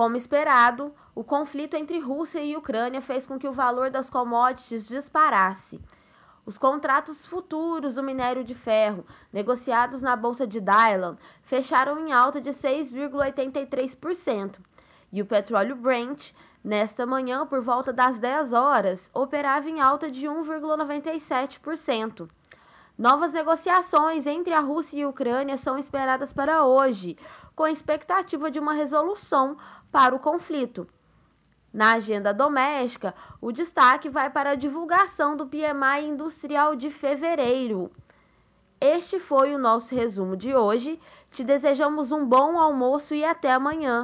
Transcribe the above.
Como esperado, o conflito entre Rússia e Ucrânia fez com que o valor das commodities disparasse. Os contratos futuros do minério de ferro, negociados na bolsa de Dylan, fecharam em alta de 6,83%, e o petróleo Brent, nesta manhã por volta das 10 horas, operava em alta de 1,97%. Novas negociações entre a Rússia e a Ucrânia são esperadas para hoje, com expectativa de uma resolução para o conflito. Na agenda doméstica, o destaque vai para a divulgação do PMI industrial de fevereiro. Este foi o nosso resumo de hoje. Te desejamos um bom almoço e até amanhã.